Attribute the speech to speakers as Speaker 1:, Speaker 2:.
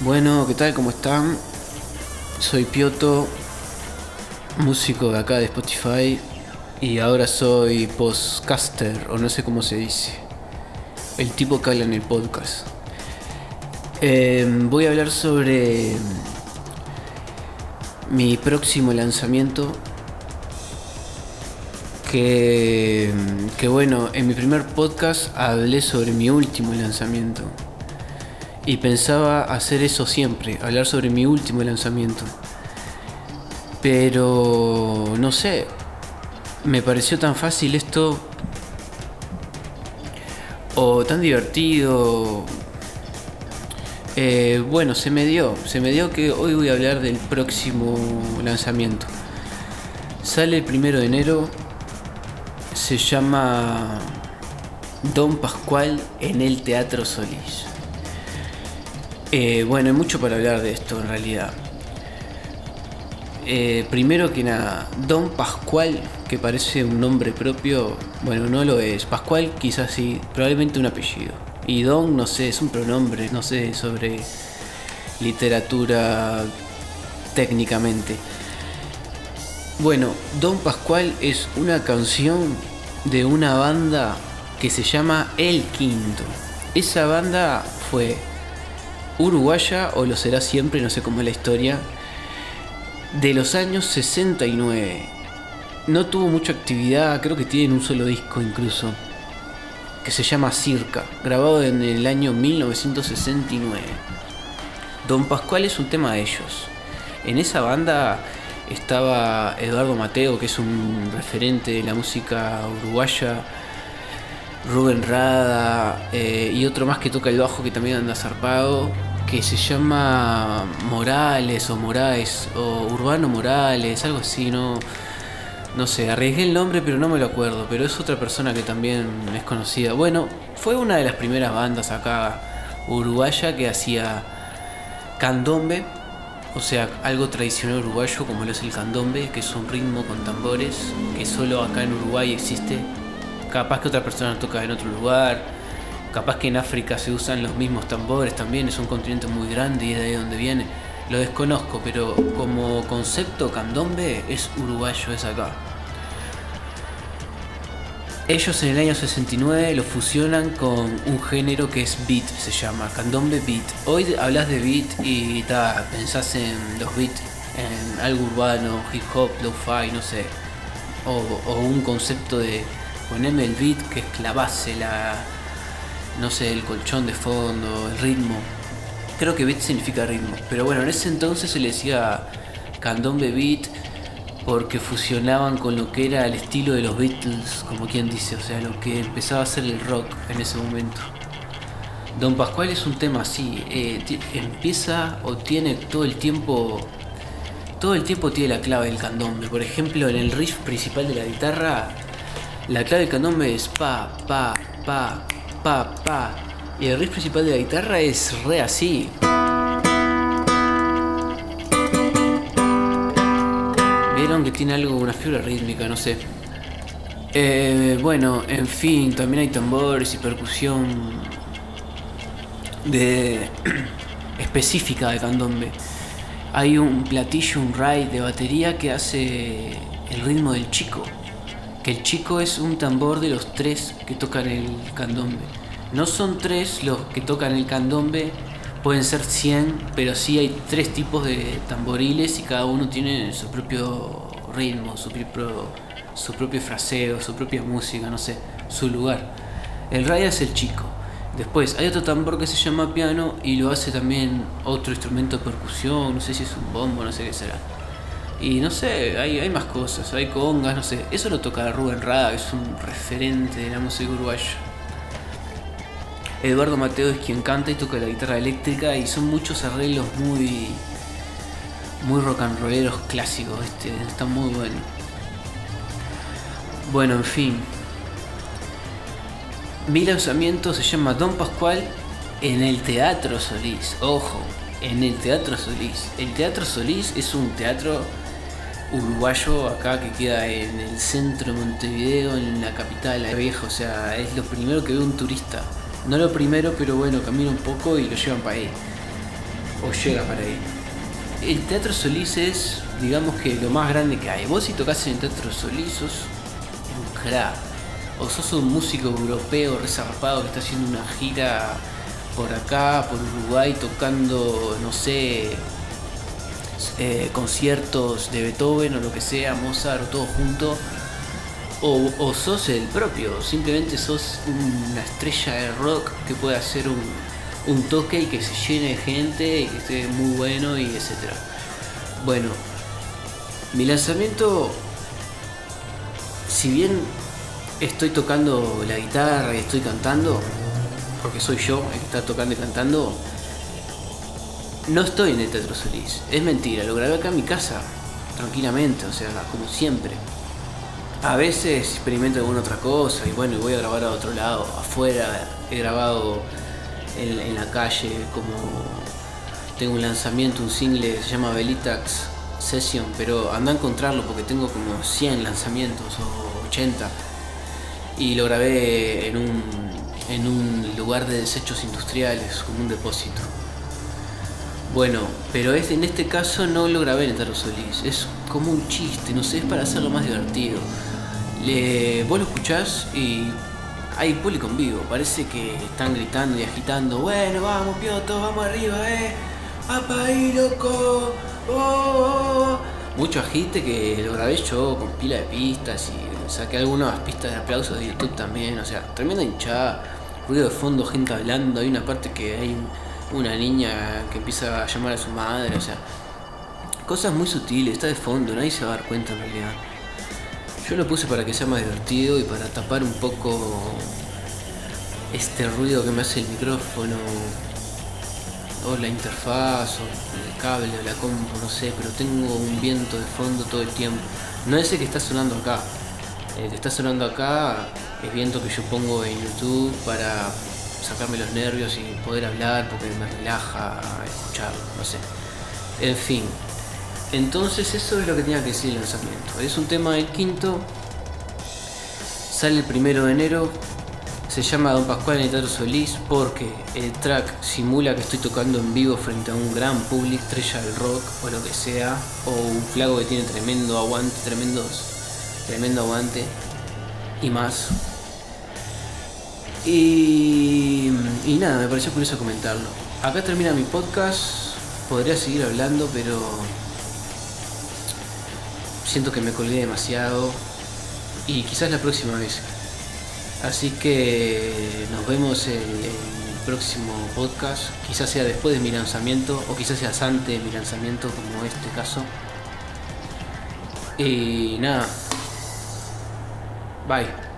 Speaker 1: Bueno, ¿qué tal? ¿Cómo están? Soy Pioto, músico de acá de Spotify y ahora soy postcaster o no sé cómo se dice. El tipo que habla en el podcast. Em, voy a hablar sobre mi próximo lanzamiento. Que, que bueno, en mi primer podcast hablé sobre mi último lanzamiento. Y pensaba hacer eso siempre, hablar sobre mi último lanzamiento. Pero no sé, me pareció tan fácil esto o tan divertido. Eh, bueno, se me dio, se me dio que hoy voy a hablar del próximo lanzamiento. Sale el primero de enero, se llama Don Pascual en el Teatro Solís. Eh, bueno, hay mucho para hablar de esto en realidad. Eh, primero que nada, Don Pascual, que parece un nombre propio, bueno, no lo es. Pascual quizás sí, probablemente un apellido. Y Don, no sé, es un pronombre, no sé sobre literatura técnicamente. Bueno, Don Pascual es una canción de una banda que se llama El Quinto. Esa banda fue uruguaya, o lo será siempre, no sé cómo es la historia, de los años 69. No tuvo mucha actividad, creo que tienen un solo disco incluso, que se llama Circa, grabado en el año 1969. Don Pascual es un tema de ellos. En esa banda estaba Eduardo Mateo, que es un referente de la música uruguaya, Rubén Rada eh, y otro más que toca el bajo que también anda zarpado, que se llama Morales o Moraes o Urbano Morales, algo así, no, no sé, arriesgué el nombre pero no me lo acuerdo, pero es otra persona que también es conocida. Bueno, fue una de las primeras bandas acá uruguaya que hacía candombe, o sea, algo tradicional uruguayo como lo es el candombe, que es un ritmo con tambores que solo acá en Uruguay existe capaz que otra persona toca en otro lugar, capaz que en África se usan los mismos tambores también, es un continente muy grande y es de ahí donde viene. Lo desconozco, pero como concepto candombe es uruguayo, es acá. Ellos en el año 69 lo fusionan con un género que es beat, se llama candombe beat. Hoy hablas de beat y ta, pensás en los beats, en algo urbano, hip hop, lo-fi, no sé. o un concepto de poneme el beat que es la base, la, no sé, el colchón de fondo, el ritmo. Creo que beat significa ritmo, pero bueno, en ese entonces se le decía candombe beat porque fusionaban con lo que era el estilo de los Beatles, como quien dice, o sea, lo que empezaba a ser el rock en ese momento. Don Pascual es un tema así, eh, empieza o tiene todo el tiempo, todo el tiempo tiene la clave del candombe. Por ejemplo, en el riff principal de la guitarra la clave del candombe es pa, pa, pa, pa, pa. Y el riff principal de la guitarra es re así. Vieron que tiene algo, una fibra rítmica, no sé. Eh, bueno, en fin, también hay tambores y percusión de específica de candombe. Hay un platillo, un ride de batería que hace el ritmo del chico que el chico es un tambor de los tres que tocan el candombe. No son tres los que tocan el candombe, pueden ser 100, pero sí hay tres tipos de tamboriles y cada uno tiene su propio ritmo, su propio, su propio fraseo, su propia música, no sé, su lugar. El raya es el chico. Después hay otro tambor que se llama piano y lo hace también otro instrumento de percusión, no sé si es un bombo, no sé qué será. Y no sé, hay, hay más cosas, hay congas, no sé. Eso lo toca Rubén Rada, que es un referente de la música uruguaya. Eduardo Mateo es quien canta y toca la guitarra eléctrica y son muchos arreglos muy muy rock and rolleros clásicos, este, están muy buenos. Bueno, en fin. Mi lanzamiento se llama Don Pascual en el Teatro Solís. Ojo, en el Teatro Solís. El Teatro Solís es un teatro uruguayo acá que queda en el centro de Montevideo, en la capital, la vieja, o sea, es lo primero que ve un turista. No lo primero, pero bueno, camina un poco y lo llevan para ahí. o llega para ahí. El Teatro Solís es, digamos que lo más grande que hay. Vos si tocas en el Teatro Solís sos un crack. O sos un músico europeo resarpado que está haciendo una gira por acá, por Uruguay, tocando, no sé, eh, conciertos de Beethoven o lo que sea, Mozart, todo junto. O, o, sos el propio, simplemente sos una estrella de rock que puede hacer un, un toque y que se llene de gente y que esté muy bueno y etcétera. Bueno, mi lanzamiento, si bien estoy tocando la guitarra y estoy cantando, porque soy yo el que está tocando y cantando, no estoy en el Teatro Solís. Es mentira, lo grabé acá en mi casa, tranquilamente, o sea, como siempre. A veces experimento alguna otra cosa y bueno, voy a grabar a otro lado, afuera. He grabado en, la calle, como tengo un lanzamiento, un single, se llama Belitax Session, pero anda a encontrarlo porque tengo como 100 lanzamientos o 80 y lo grabé en un, en un lugar de desechos industriales, como un depósito. Bueno, pero este, en este caso no lo grabé en el Solís, es como un chiste, no sé, es para hacerlo más divertido. Le, vos lo escuchás y hay público en vivo, parece que están gritando y agitando, bueno, vamos, Pioto, vamos arriba, eh, apa ahí, loco, oh, oh, oh". Mucho agite que lo grabé yo con pila de pistas y saqué algunas pistas de aplausos de YouTube también, o sea, tremenda hinchada, ruido de fondo, gente hablando, hay una parte que hay una niña que empieza a llamar a su madre, o sea, cosas muy sutiles, está de fondo, nadie se va a dar cuenta en realidad. Yo lo puse para que sea más divertido y para tapar un poco este ruido que me hace el micrófono o la interfaz o el cable o la compu, no sé, pero tengo un viento de fondo todo el tiempo. No es el que está sonando acá. El que está sonando acá es viento que yo pongo en YouTube para sacarme los nervios y poder hablar porque me relaja escucharlo, no sé. En fin, entonces eso es lo que tenía que decir el lanzamiento. Es un tema del quinto. Sale el primero de enero. Se llama Don Pascual en el Teatro Solís porque el track simula que estoy tocando en vivo frente a un gran público, estrella del rock o lo que sea. O un flago que tiene tremendo aguante, tremendos, tremendo aguante y más. Y, y nada, me pareció curioso comentarlo. Acá termina mi podcast. Podría seguir hablando, pero siento que me colgué demasiado y quizás la próxima vez. Así que nos vemos en, el próximo podcast, quizás sea después de mi lanzamiento o quizás sea antes de mi lanzamiento como este caso. Y nada. Bye.